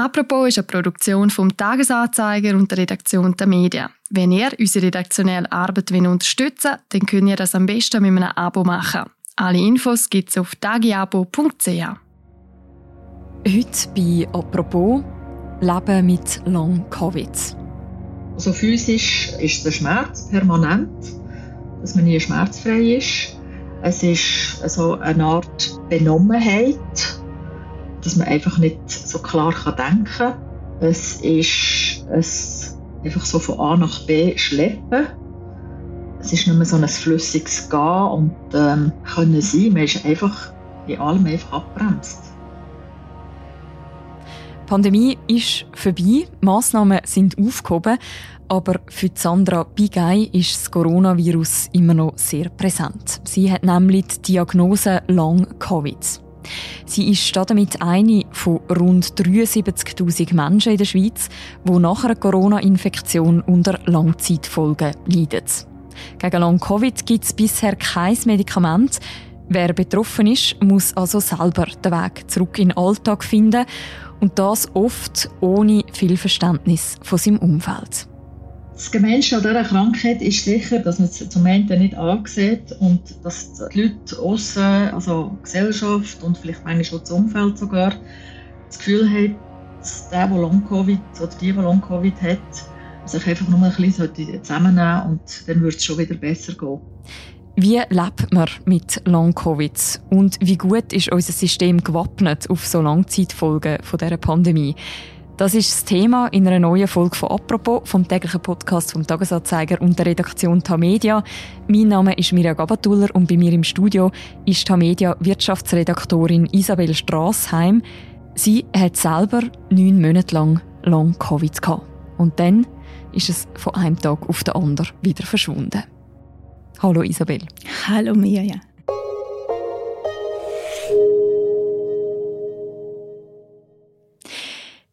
Apropos ist eine Produktion vom Tagesanzeiger und der Redaktion der Medien. Wenn ihr unsere redaktionelle Arbeit unterstützen wollt, dann könnt ihr das am besten mit einem Abo machen. Alle Infos gibt es auf tagiabo.ch. Heute bei «Apropos» Leben mit Long-Covid. Also physisch ist der Schmerz permanent, dass man nie schmerzfrei ist. Es ist also eine Art Benommenheit, dass man einfach nicht so klar denken kann. Es ist ein einfach so von A nach B schleppen es ist nicht mehr so ein flüssiges Gehen und ähm, können sein. Man ist einfach in allem einfach abbremst. Die Pandemie ist vorbei, Massnahmen sind aufgehoben, aber für Sandra Bigay ist das Coronavirus immer noch sehr präsent. Sie hat nämlich die Diagnose Long Covid. Sie ist damit eine von rund 73.000 Menschen in der Schweiz, die nach einer Corona-Infektion unter Langzeitfolgen leiden. Gegen Long-Covid gibt es bisher kein Medikament. Wer betroffen ist, muss also selber den Weg zurück in den Alltag finden und das oft ohne viel Verständnis von seinem Umfeld. Das Gemeinsche an dieser Krankheit ist sicher, dass man es zum einen nicht ansieht und dass die Leute außen, also die Gesellschaft und vielleicht manchmal auch das Umfeld sogar, das Gefühl haben, dass der, der Long-Covid oder die, die Long-Covid hat, sich einfach nur ein bisschen zusammennehmen und dann würde es schon wieder besser gehen. Wie lebt man mit Long-Covid und wie gut ist unser System gewappnet auf so Langzeitfolgen dieser Pandemie? Das ist das Thema in einer neuen Folge von «Apropos» vom täglichen Podcast vom Tagesanzeiger und der Redaktion Tamedia. Mein Name ist Mirja Gabatuller und bei mir im Studio ist Tamedia Wirtschaftsredaktorin Isabel Strassheim. Sie hat selber neun Monate lang Long-Covid gehabt. Und dann ist es von einem Tag auf den anderen wieder verschwunden. Hallo Isabel. Hallo Mirja.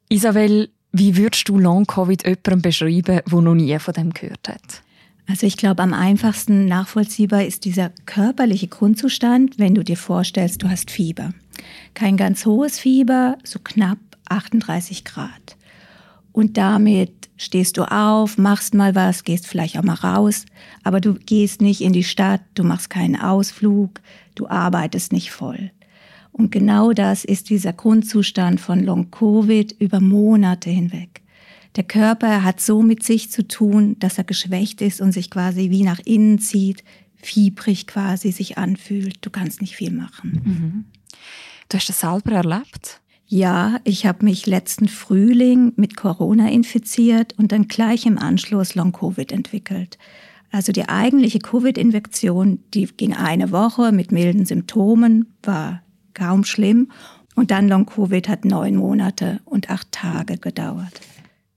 Isabel, wie würdest du Long-Covid jemandem beschreiben, der noch nie von dem gehört hat? Also ich glaube, am einfachsten nachvollziehbar ist dieser körperliche Grundzustand, wenn du dir vorstellst, du hast Fieber. Kein ganz hohes Fieber, so knapp 38 Grad. Und damit stehst du auf, machst mal was, gehst vielleicht auch mal raus, aber du gehst nicht in die Stadt, du machst keinen Ausflug, du arbeitest nicht voll. Und genau das ist dieser Grundzustand von Long-Covid über Monate hinweg. Der Körper hat so mit sich zu tun, dass er geschwächt ist und sich quasi wie nach innen zieht, fiebrig quasi sich anfühlt. Du kannst nicht viel machen. Mhm. Du hast das selber erlebt? Ja, ich habe mich letzten Frühling mit Corona infiziert und dann gleich im Anschluss Long-Covid entwickelt. Also die eigentliche Covid-Infektion, die ging eine Woche mit milden Symptomen, war kaum schlimm. Und dann Long-Covid hat neun Monate und acht Tage gedauert.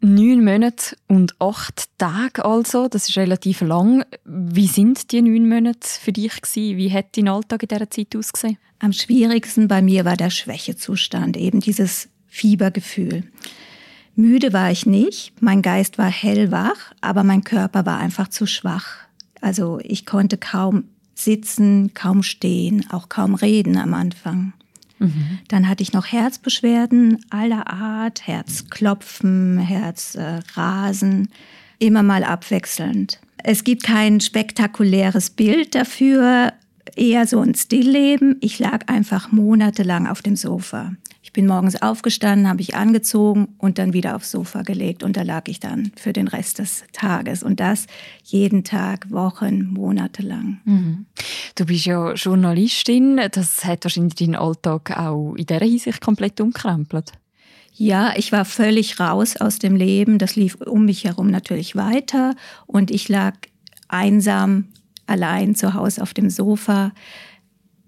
Neun Monate und acht Tage also, das ist relativ lang. Wie sind die neun Monate für dich gewesen? Wie hat dein Alltag in dieser Zeit ausgesehen? Am schwierigsten bei mir war der Schwächezustand, eben dieses Fiebergefühl. Müde war ich nicht, mein Geist war hellwach, aber mein Körper war einfach zu schwach. Also ich konnte kaum sitzen, kaum stehen, auch kaum reden am Anfang. Mhm. Dann hatte ich noch Herzbeschwerden aller Art, Herzklopfen, Herzrasen, äh, immer mal abwechselnd. Es gibt kein spektakuläres Bild dafür, eher so ein Stillleben. Ich lag einfach monatelang auf dem Sofa. Ich bin morgens aufgestanden, habe ich angezogen und dann wieder aufs Sofa gelegt und da lag ich dann für den Rest des Tages und das jeden Tag, Wochen, Monate lang. Mhm. Du bist ja Journalistin, das hat wahrscheinlich deinen Alltag auch in dieser Hinsicht komplett umkrempelt. Ja, ich war völlig raus aus dem Leben. Das lief um mich herum natürlich weiter und ich lag einsam allein zu Hause auf dem Sofa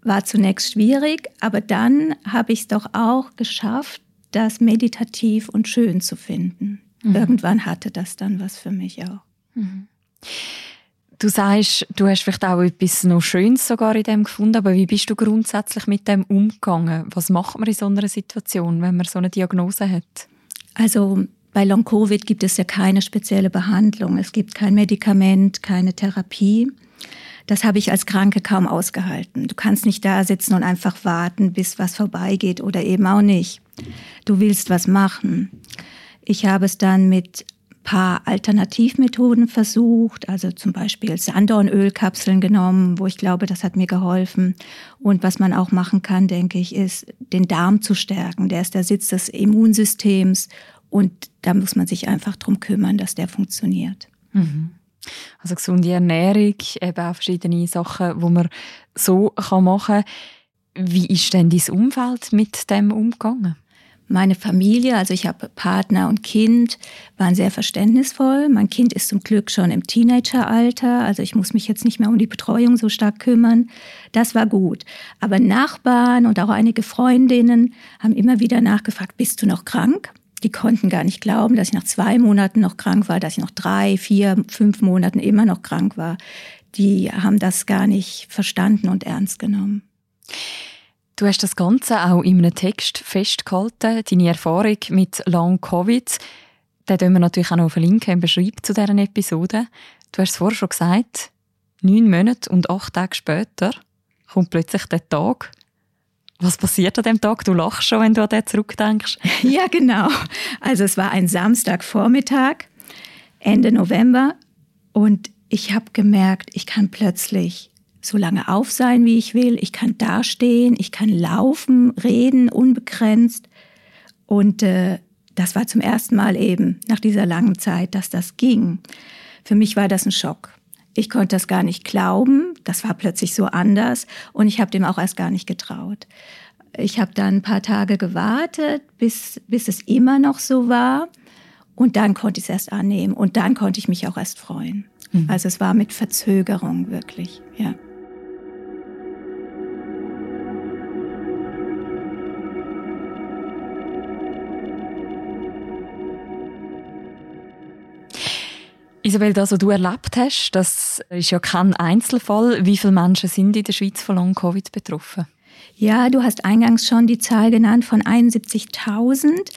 war zunächst schwierig, aber dann habe ich es doch auch geschafft, das meditativ und schön zu finden. Mhm. Irgendwann hatte das dann was für mich auch. Mhm. Du sagst, du hast vielleicht auch etwas noch Schönes sogar in dem gefunden, aber wie bist du grundsätzlich mit dem umgegangen? Was macht man in so einer Situation, wenn man so eine Diagnose hat? Also bei Long-Covid gibt es ja keine spezielle Behandlung. Es gibt kein Medikament, keine Therapie. Das habe ich als Kranke kaum ausgehalten. Du kannst nicht da sitzen und einfach warten, bis was vorbeigeht oder eben auch nicht. Du willst was machen. Ich habe es dann mit paar Alternativmethoden versucht, also zum Beispiel Sanddornölkapseln genommen, wo ich glaube, das hat mir geholfen. Und was man auch machen kann, denke ich, ist, den Darm zu stärken. Der ist der Sitz des Immunsystems und da muss man sich einfach drum kümmern, dass der funktioniert. Mhm. Also gesunde Ernährung, eben auch verschiedene Sachen, die man so machen kann. Wie ist denn dein Umfeld mit dem umgegangen? Meine Familie, also ich habe Partner und Kind, waren sehr verständnisvoll. Mein Kind ist zum Glück schon im Teenageralter, also ich muss mich jetzt nicht mehr um die Betreuung so stark kümmern. Das war gut. Aber Nachbarn und auch einige Freundinnen haben immer wieder nachgefragt, bist du noch krank? Die konnten gar nicht glauben, dass ich nach zwei Monaten noch krank war, dass ich nach drei, vier, fünf Monaten immer noch krank war. Die haben das gar nicht verstanden und ernst genommen. Du hast das Ganze auch in einem Text festgehalten, deine Erfahrung mit Long Covid. Den können wir natürlich auch noch verlinken im Beschreibung zu dieser Episode. Du hast es vorher schon gesagt, neun Monate und acht Tage später kommt plötzlich der Tag. Was passiert an dem Tag? Du lachst schon, wenn du an den zurückdenkst. Ja, genau. Also es war ein Samstagvormittag, Ende November, und ich habe gemerkt, ich kann plötzlich so lange auf sein, wie ich will. Ich kann dastehen, ich kann laufen, reden, unbegrenzt. Und äh, das war zum ersten Mal eben nach dieser langen Zeit, dass das ging. Für mich war das ein Schock. Ich konnte das gar nicht glauben. Das war plötzlich so anders und ich habe dem auch erst gar nicht getraut. Ich habe dann ein paar Tage gewartet, bis, bis es immer noch so war. Und dann konnte ich es erst annehmen und dann konnte ich mich auch erst freuen. Mhm. Also es war mit Verzögerung wirklich, ja. Isabel, das, was du erlebt hast, das ist ja kein Einzelfall. Wie viele Menschen sind in der Schweiz von Long-Covid betroffen? Ja, du hast eingangs schon die Zahl genannt von 71.000.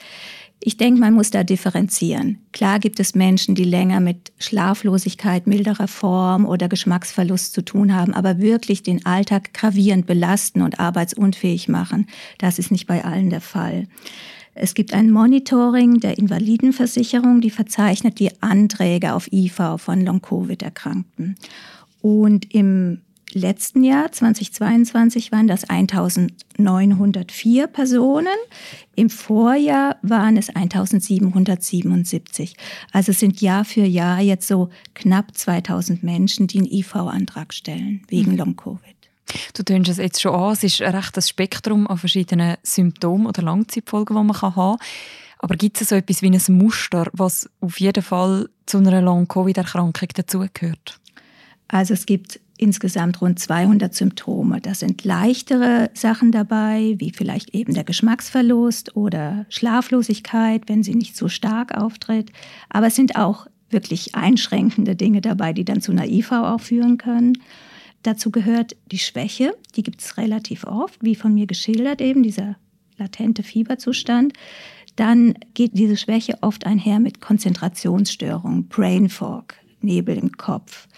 Ich denke, man muss da differenzieren. Klar gibt es Menschen, die länger mit Schlaflosigkeit milderer Form oder Geschmacksverlust zu tun haben, aber wirklich den Alltag gravierend belasten und arbeitsunfähig machen. Das ist nicht bei allen der Fall. Es gibt ein Monitoring der Invalidenversicherung, die verzeichnet die Anträge auf IV von Long-Covid-Erkrankten. Und im letzten Jahr, 2022, waren das 1904 Personen. Im Vorjahr waren es 1777. Also es sind Jahr für Jahr jetzt so knapp 2000 Menschen, die einen IV-Antrag stellen wegen mhm. Long-Covid. Du tönst es jetzt schon an, es ist ein rechtes Spektrum an verschiedenen Symptomen oder Langzeitfolgen, die man haben kann. Aber gibt es so etwas wie ein Muster, was auf jeden Fall zu einer Long-Covid-Erkrankung dazugehört? Also es gibt insgesamt rund 200 Symptome. Da sind leichtere Sachen dabei, wie vielleicht eben der Geschmacksverlust oder Schlaflosigkeit, wenn sie nicht so stark auftritt. Aber es sind auch wirklich einschränkende Dinge dabei, die dann zu einer IV auch führen können. Dazu gehört die Schwäche, die gibt es relativ oft, wie von mir geschildert eben, dieser latente Fieberzustand. Dann geht diese Schwäche oft einher mit Konzentrationsstörungen, Brain Fog, Nebel im Kopf.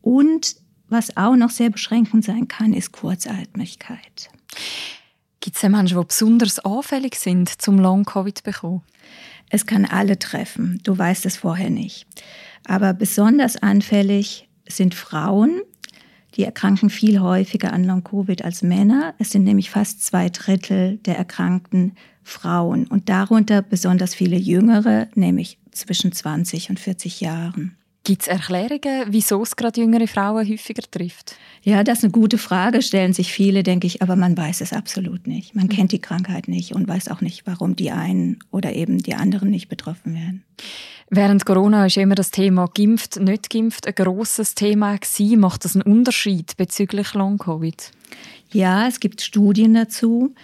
Und was auch noch sehr beschränkend sein kann, ist Kurzatmigkeit. Gibt es Menschen, die besonders anfällig sind zum Long-Covid bekommen? Es kann alle treffen. Du weißt es vorher nicht. Aber besonders anfällig sind Frauen, die erkranken viel häufiger an Long-Covid als Männer. Es sind nämlich fast zwei Drittel der erkrankten Frauen und darunter besonders viele Jüngere, nämlich zwischen 20 und 40 Jahren. Gibt es Erklärungen, wieso es gerade jüngere Frauen häufiger trifft? Ja, das ist eine gute Frage, stellen sich viele, denke ich, aber man weiß es absolut nicht. Man mhm. kennt die Krankheit nicht und weiß auch nicht, warum die einen oder eben die anderen nicht betroffen werden. Während Corona ist immer das Thema geimpft, nicht geimpft ein grosses Thema gewesen. Macht das einen Unterschied bezüglich Long-Covid? Ja, es gibt Studien dazu.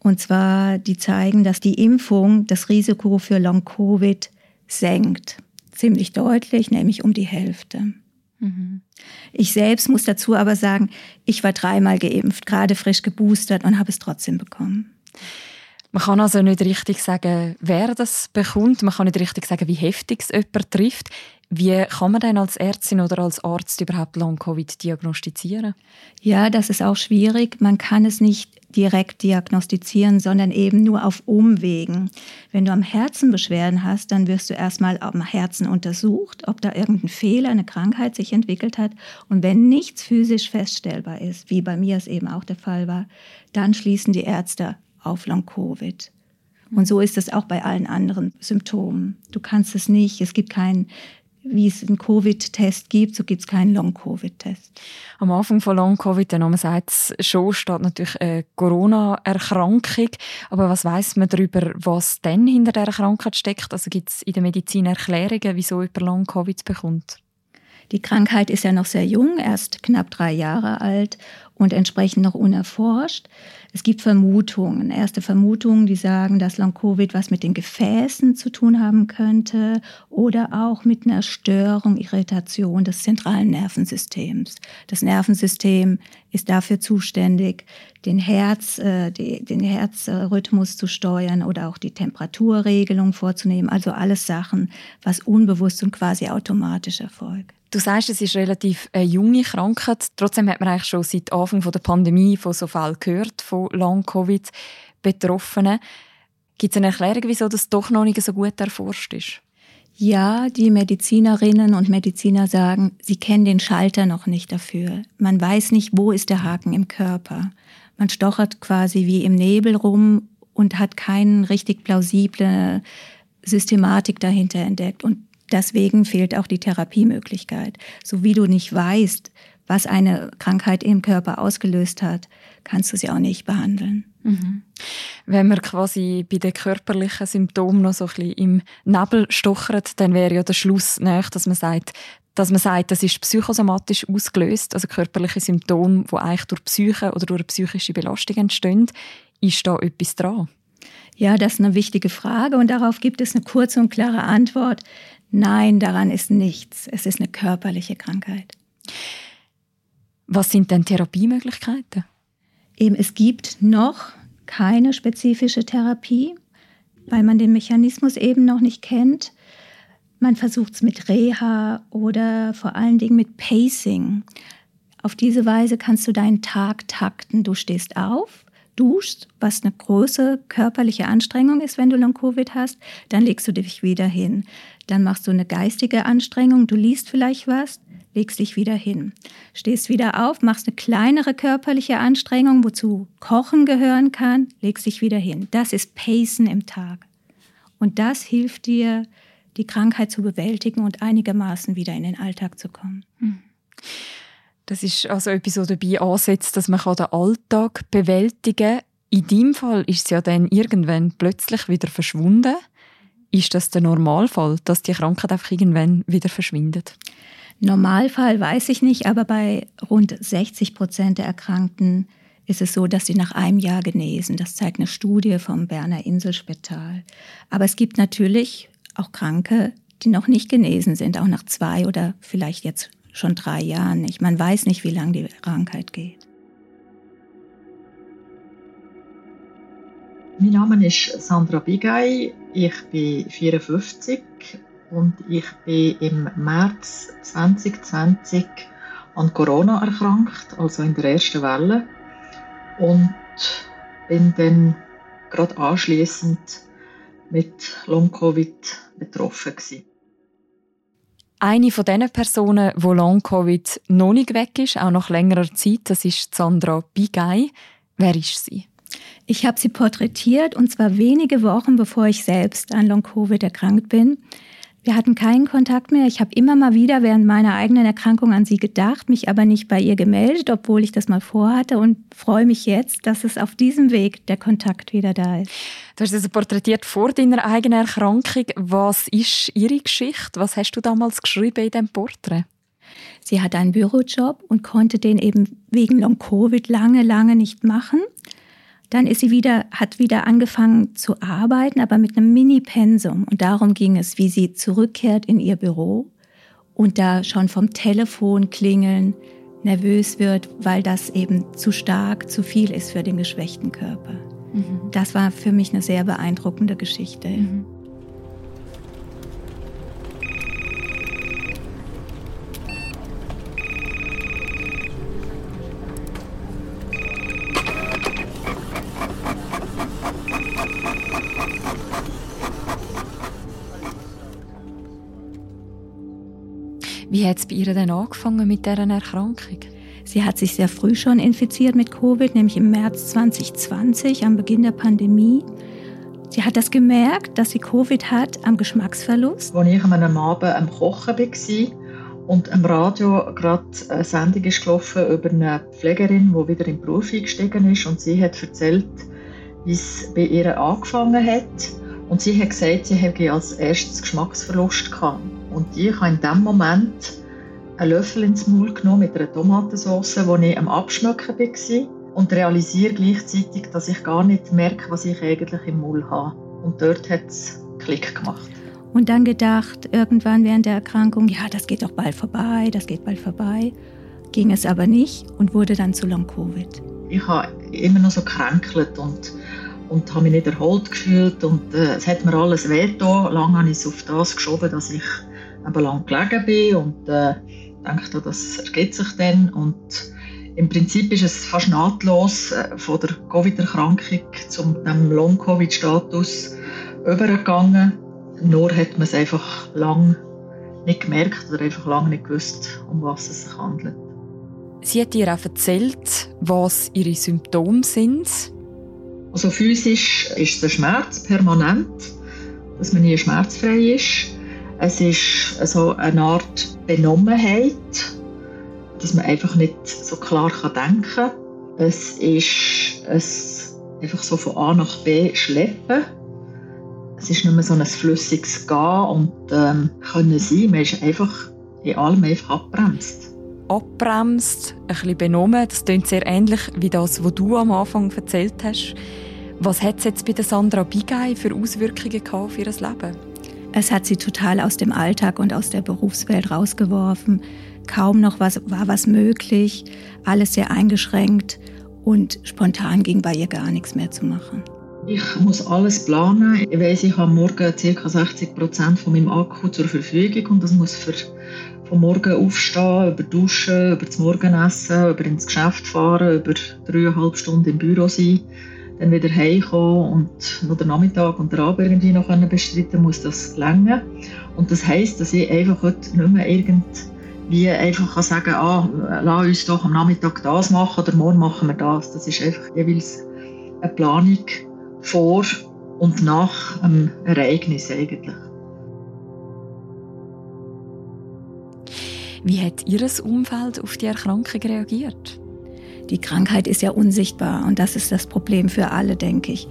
Und zwar, die zeigen, dass die Impfung das Risiko für Long-Covid senkt. Ziemlich deutlich, nämlich um die Hälfte. Mhm. Ich selbst muss dazu aber sagen, ich war dreimal geimpft, gerade frisch geboostert und habe es trotzdem bekommen. Man kann also nicht richtig sagen, wer das bekommt. Man kann nicht richtig sagen, wie heftig es jemand trifft. Wie kann man denn als Ärztin oder als Arzt überhaupt Long-Covid diagnostizieren? Ja, das ist auch schwierig. Man kann es nicht direkt diagnostizieren, sondern eben nur auf Umwegen. Wenn du am Herzen Beschwerden hast, dann wirst du erstmal am Herzen untersucht, ob da irgendein Fehler, eine Krankheit sich entwickelt hat. Und wenn nichts physisch feststellbar ist, wie bei mir es eben auch der Fall war, dann schließen die Ärzte auf Long-Covid. Und so ist es auch bei allen anderen Symptomen. Du kannst es nicht, es gibt keinen wie es einen Covid-Test gibt, so gibt es keinen Long-Covid-Test. Am Anfang von Long-Covid, der Name sagt es schon, steht natürlich eine Corona-Erkrankung. Aber was weiß man darüber, was denn hinter der Krankheit steckt? Also gibt es in der Medizin Erklärungen, wieso jemand Long-Covid bekommt? Die Krankheit ist ja noch sehr jung, erst knapp drei Jahre alt und entsprechend noch unerforscht. Es gibt Vermutungen, erste Vermutungen, die sagen, dass Long-Covid was mit den Gefäßen zu tun haben könnte oder auch mit einer Störung, Irritation des zentralen Nervensystems. Das Nervensystem ist dafür zuständig, den, Herz, äh, die, den Herzrhythmus zu steuern oder auch die Temperaturregelung vorzunehmen. Also alles Sachen, was unbewusst und quasi automatisch erfolgt. Du sagst, es ist relativ eine junge Krankheit. Trotzdem hat man eigentlich schon seit Anfang der Pandemie von so Fällen gehört, von Long-Covid-Betroffenen. Gibt es eine Erklärung, wieso das doch noch nicht so gut erforscht ist? Ja, die Medizinerinnen und Mediziner sagen, sie kennen den Schalter noch nicht dafür. Man weiß nicht, wo ist der Haken im Körper. Man stochert quasi wie im Nebel rum und hat keine richtig plausible Systematik dahinter entdeckt. Und deswegen fehlt auch die Therapiemöglichkeit. So wie du nicht weißt, was eine Krankheit im Körper ausgelöst hat, kannst du sie auch nicht behandeln. Mhm. Wenn man quasi bei den körperlichen Symptomen noch so ein bisschen im Nebel stochert, dann wäre ja der Schluss nach, dass man sagt, dass man sagt, das ist psychosomatisch ausgelöst, also körperliche Symptome, die eigentlich durch Psyche oder durch eine psychische Belastung entstehen. Ist da etwas dran? Ja, das ist eine wichtige Frage und darauf gibt es eine kurze und klare Antwort. Nein, daran ist nichts. Es ist eine körperliche Krankheit. Was sind denn Therapiemöglichkeiten? Eben, es gibt noch keine spezifische Therapie, weil man den Mechanismus eben noch nicht kennt. Man versucht es mit Reha oder vor allen Dingen mit Pacing. Auf diese Weise kannst du deinen Tag takten. Du stehst auf, duschst, was eine große körperliche Anstrengung ist, wenn du Long-Covid hast, dann legst du dich wieder hin. Dann machst du eine geistige Anstrengung, du liest vielleicht was, legst dich wieder hin. Stehst wieder auf, machst eine kleinere körperliche Anstrengung, wozu Kochen gehören kann, legst dich wieder hin. Das ist Pacen im Tag. Und das hilft dir, die Krankheit zu bewältigen und einigermaßen wieder in den Alltag zu kommen. Hm. Das ist also etwas, was dabei ansetzt, dass man den Alltag bewältigen kann. In deinem Fall ist es ja dann irgendwann plötzlich wieder verschwunden. Ist das der Normalfall, dass die Krankheit einfach irgendwann wieder verschwindet? Normalfall weiß ich nicht, aber bei rund 60 Prozent der Erkrankten ist es so, dass sie nach einem Jahr genesen. Das zeigt eine Studie vom Berner Inselspital. Aber es gibt natürlich auch Kranke, die noch nicht genesen sind, auch nach zwei oder vielleicht jetzt schon drei Jahren nicht. Man weiß nicht, wie lange die Krankheit geht. Mein Name ist Sandra Bigay, ich bin 54 und ich bin im März 2020 an Corona erkrankt, also in der ersten Welle und bin dann gerade anschließend mit Long Covid betroffen gewesen. Eine von diesen Personen, die Long Covid noch nicht weg ist, auch nach längerer Zeit, das ist Sandra Bigay. Wer ist sie? Ich habe sie porträtiert und zwar wenige Wochen bevor ich selbst an Long Covid erkrankt bin. Wir hatten keinen Kontakt mehr. Ich habe immer mal wieder während meiner eigenen Erkrankung an sie gedacht, mich aber nicht bei ihr gemeldet, obwohl ich das mal vorhatte und freue mich jetzt, dass es auf diesem Weg der Kontakt wieder da ist. Du hast also porträtiert vor deiner eigenen Erkrankung. Was ist Ihre Geschichte? Was hast du damals geschrieben in diesem Porträt? Sie hatte einen Bürojob und konnte den eben wegen Long-Covid lange, lange nicht machen. Dann ist sie wieder, hat wieder angefangen zu arbeiten, aber mit einem Mini-Pensum. Und darum ging es, wie sie zurückkehrt in ihr Büro und da schon vom Telefon klingeln nervös wird, weil das eben zu stark, zu viel ist für den geschwächten Körper. Mhm. Das war für mich eine sehr beeindruckende Geschichte. Mhm. Wie hat es bei ihr denn angefangen mit dieser Erkrankung? Sie hat sich sehr früh schon infiziert mit Covid, nämlich im März 2020, am Beginn der Pandemie. Sie hat das gemerkt, dass sie Covid hat am Geschmacksverlust. Als ich an einem Abend am Kochen war und am Radio gerade eine Sendung ist gelaufen über eine Pflegerin, die wieder in den Beruf eingestiegen ist und sie hat erzählt, wie es bei ihr angefangen hat. Und sie hat gesagt, sie hätte als erstes Geschmacksverlust gehabt. Und ich habe in dem Moment einen Löffel ins Maul genommen mit einer Tomatensauce, die ich am Abschmecken war. Und realisiere gleichzeitig, dass ich gar nicht merke, was ich eigentlich im Maul habe. Und dort hat es Klick gemacht. Und dann gedacht, irgendwann während der Erkrankung, ja, das geht doch bald vorbei, das geht bald vorbei. Ging es aber nicht und wurde dann zu Long-Covid. Ich habe immer noch so gekränkelt und, und habe mich nicht erholt gefühlt. Und äh, es hat mir alles wehgetan. Lange habe ich es auf das geschoben, dass ich eben lang gelegen bin und äh, dachte, das ergibt sich dann. Und im Prinzip ist es fast nahtlos äh, von der Covid-Erkrankung zum Long-Covid-Status übergegangen. Nur hat man es einfach lang nicht gemerkt oder einfach lange nicht gewusst, um was es sich handelt. Sie hat dir auch erzählt, was ihre Symptome sind. Also physisch ist der Schmerz permanent, dass man nie schmerzfrei ist. Es ist also eine Art Benommenheit, dass man einfach nicht so klar denken kann. Es ist ein einfach so von A nach B schleppen es ist nicht mehr so ein flüssiges Gehen und ähm, können sein. Man ist einfach in allem einfach abbremst. Abbremst, ein bisschen benommen. Das klingt sehr ähnlich wie das, was du am Anfang erzählt hast. Was hat es jetzt bei Sandra Bigay für Auswirkungen auf ihr Leben? Es hat sie total aus dem Alltag und aus der Berufswelt rausgeworfen. Kaum noch was, war was möglich, alles sehr eingeschränkt und spontan ging bei ihr gar nichts mehr zu machen. Ich muss alles planen. Ich weiß, ich habe morgen ca. 60 Prozent von meinem Akku zur Verfügung und das muss für vom Morgen aufstehen, über Duschen, über das Morgenessen, über ins Geschäft fahren, über dreieinhalb Stunden im Büro sein, dann wieder heimkommen und noch den Nachmittag und den Abend irgendwie noch bestreiten muss das länger. Und das heisst, dass ich einfach heute nicht mehr irgendwie einfach kann sagen ah, lass uns doch am Nachmittag das machen oder morgen machen wir das. Das ist einfach jeweils eine Planung, vor und nach einem Ereignis eigentlich. Wie hat Ihr Umfeld auf die Erkrankung reagiert? Die Krankheit ist ja unsichtbar und das ist das Problem für alle, denke ich.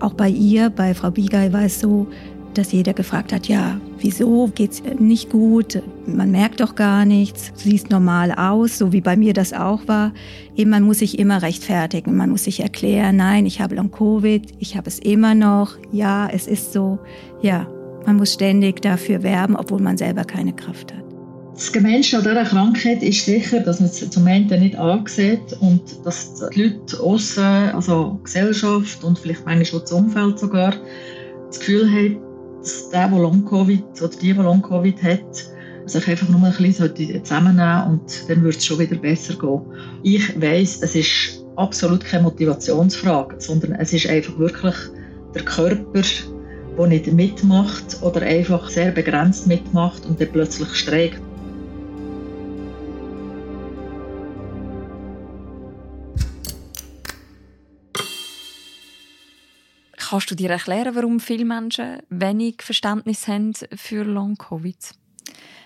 Auch bei ihr, bei Frau Bigay war es so, dass jeder gefragt hat, ja, wieso geht's nicht gut? Man merkt doch gar nichts, siehst normal aus, so wie bei mir das auch war. Eben, man muss sich immer rechtfertigen, man muss sich erklären, nein, ich habe Long Covid, ich habe es immer noch, ja, es ist so. Ja, man muss ständig dafür werben, obwohl man selber keine Kraft hat. Das Gemeinste an dieser Krankheit ist sicher, dass man es zum einen nicht ansieht und dass die Leute außen, also Gesellschaft und vielleicht manchmal auch das Umfeld sogar, das Gefühl haben, dass der, der Long-Covid oder die, die Long-Covid hat, sich einfach nur ein bisschen zusammennehmen und dann wird es schon wieder besser gehen. Ich weiss, es ist absolut keine Motivationsfrage, sondern es ist einfach wirklich der Körper, der nicht mitmacht oder einfach sehr begrenzt mitmacht und dann plötzlich streikt. Kannst du dir erklären, warum viele Menschen wenig Verständnis haben für Long-Covid?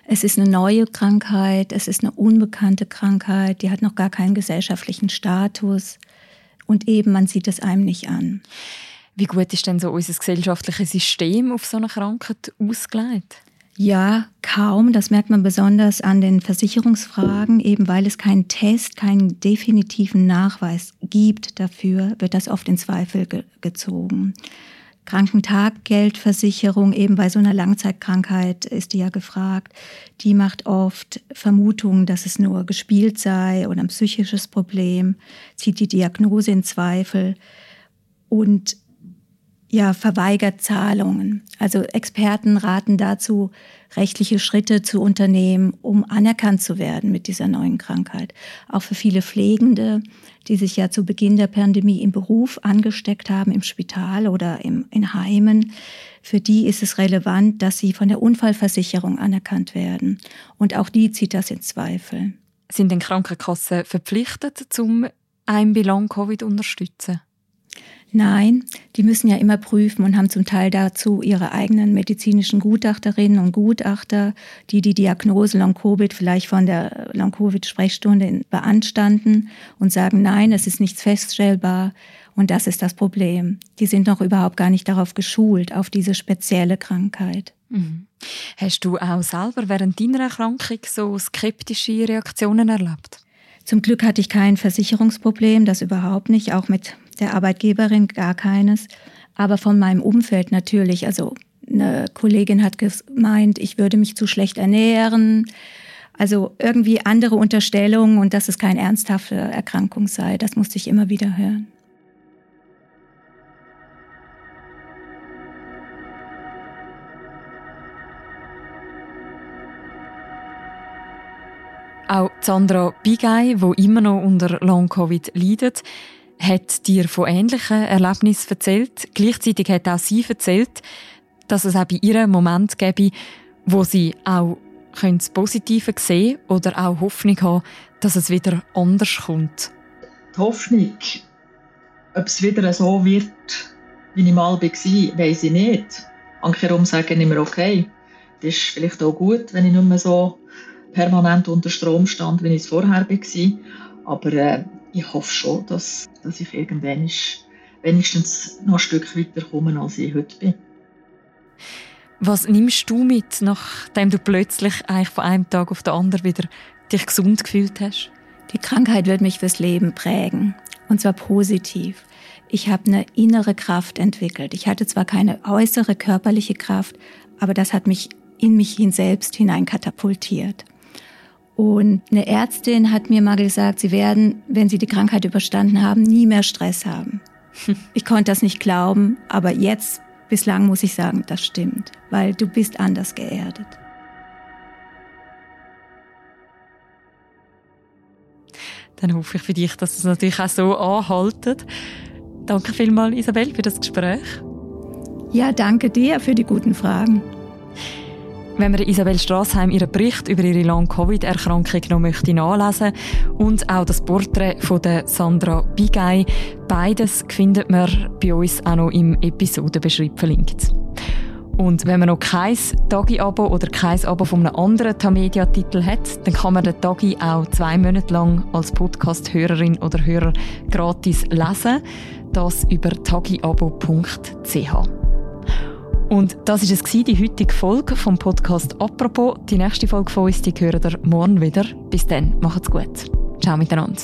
Es ist eine neue Krankheit, es ist eine unbekannte Krankheit, die hat noch gar keinen gesellschaftlichen Status und eben man sieht es einem nicht an. Wie gut ist denn so unser gesellschaftliches System auf so eine Krankheit ausgelegt? Ja, kaum. Das merkt man besonders an den Versicherungsfragen. Eben weil es keinen Test, keinen definitiven Nachweis gibt dafür, wird das oft in Zweifel ge gezogen. Krankentaggeldversicherung, eben bei so einer Langzeitkrankheit ist die ja gefragt, die macht oft Vermutungen, dass es nur gespielt sei oder ein psychisches Problem, zieht die Diagnose in Zweifel. Und ja, verweigert Zahlungen. Also Experten raten dazu, rechtliche Schritte zu unternehmen, um anerkannt zu werden mit dieser neuen Krankheit. Auch für viele Pflegende, die sich ja zu Beginn der Pandemie im Beruf angesteckt haben, im Spital oder im, in Heimen, für die ist es relevant, dass sie von der Unfallversicherung anerkannt werden. Und auch die zieht das in Zweifel. Sind denn Krankenkassen verpflichtet, zum ein Belang Covid unterstützen? Nein, die müssen ja immer prüfen und haben zum Teil dazu ihre eigenen medizinischen Gutachterinnen und Gutachter, die die Diagnose Long-Covid vielleicht von der Long-Covid-Sprechstunde beanstanden und sagen, nein, es ist nichts feststellbar und das ist das Problem. Die sind noch überhaupt gar nicht darauf geschult, auf diese spezielle Krankheit. Mhm. Hast du auch selber während deiner Erkrankung so skeptische Reaktionen erlebt? Zum Glück hatte ich kein Versicherungsproblem, das überhaupt nicht, auch mit der Arbeitgeberin gar keines, aber von meinem Umfeld natürlich. Also eine Kollegin hat gemeint, ich würde mich zu schlecht ernähren. Also irgendwie andere Unterstellungen und dass es keine ernsthafte Erkrankung sei, das musste ich immer wieder hören. Auch Sandra Bigay, die immer noch unter Long-Covid leidet, hat dir von ähnlichen Erlebnissen erzählt. Gleichzeitig hat auch sie erzählt, dass es auch bei ihr Moment gäbe, wo sie auch das Positive sehen oder auch Hoffnung haben, dass es wieder anders kommt. Die Hoffnung, ob es wieder so wird, wie ich mal war, weiß ich nicht. Ankerum sagen immer, okay, das ist vielleicht auch gut, wenn ich nicht mehr so permanent unter Strom stand, wie ich es vorher war. Aber äh, ich hoffe schon, dass, dass ich irgendwann wenigstens noch ein Stück weiter komme, als ich heute bin. Was nimmst du mit, nachdem du plötzlich eigentlich von einem Tag auf den anderen wieder dich gesund gefühlt hast? Die Krankheit wird mich fürs Leben prägen. Und zwar positiv. Ich habe eine innere Kraft entwickelt. Ich hatte zwar keine äußere körperliche Kraft, aber das hat mich in mich hin selbst hinein katapultiert. Und eine Ärztin hat mir mal gesagt, sie werden, wenn sie die Krankheit überstanden haben, nie mehr Stress haben. Ich konnte das nicht glauben, aber jetzt, bislang muss ich sagen, das stimmt, weil du bist anders geerdet. Dann hoffe ich für dich, dass es natürlich auch so anhaltet. Danke vielmals, Isabel, für das Gespräch. Ja, danke dir für die guten Fragen. Wenn man Isabel Strassheim ihren Bericht über ihre Long-Covid-Erkrankung noch möchte nachlesen und auch das Porträt von der Sandra Bigay, beides findet man bei uns auch noch im Episodenbeschreib verlinkt. Und wenn man noch kein Tagi-Abo oder kein Abo von einem anderen Tamedia-Titel hat, dann kann man den Tagi auch zwei Monate lang als Podcast-Hörerin oder Hörer gratis lesen. Das über tagiabo.ch. Und das ist es die heutige Folge vom Podcast «Apropos». Die nächste Folge von uns, die hören ihr morgen wieder. Bis dann, macht's gut. Ciao miteinander.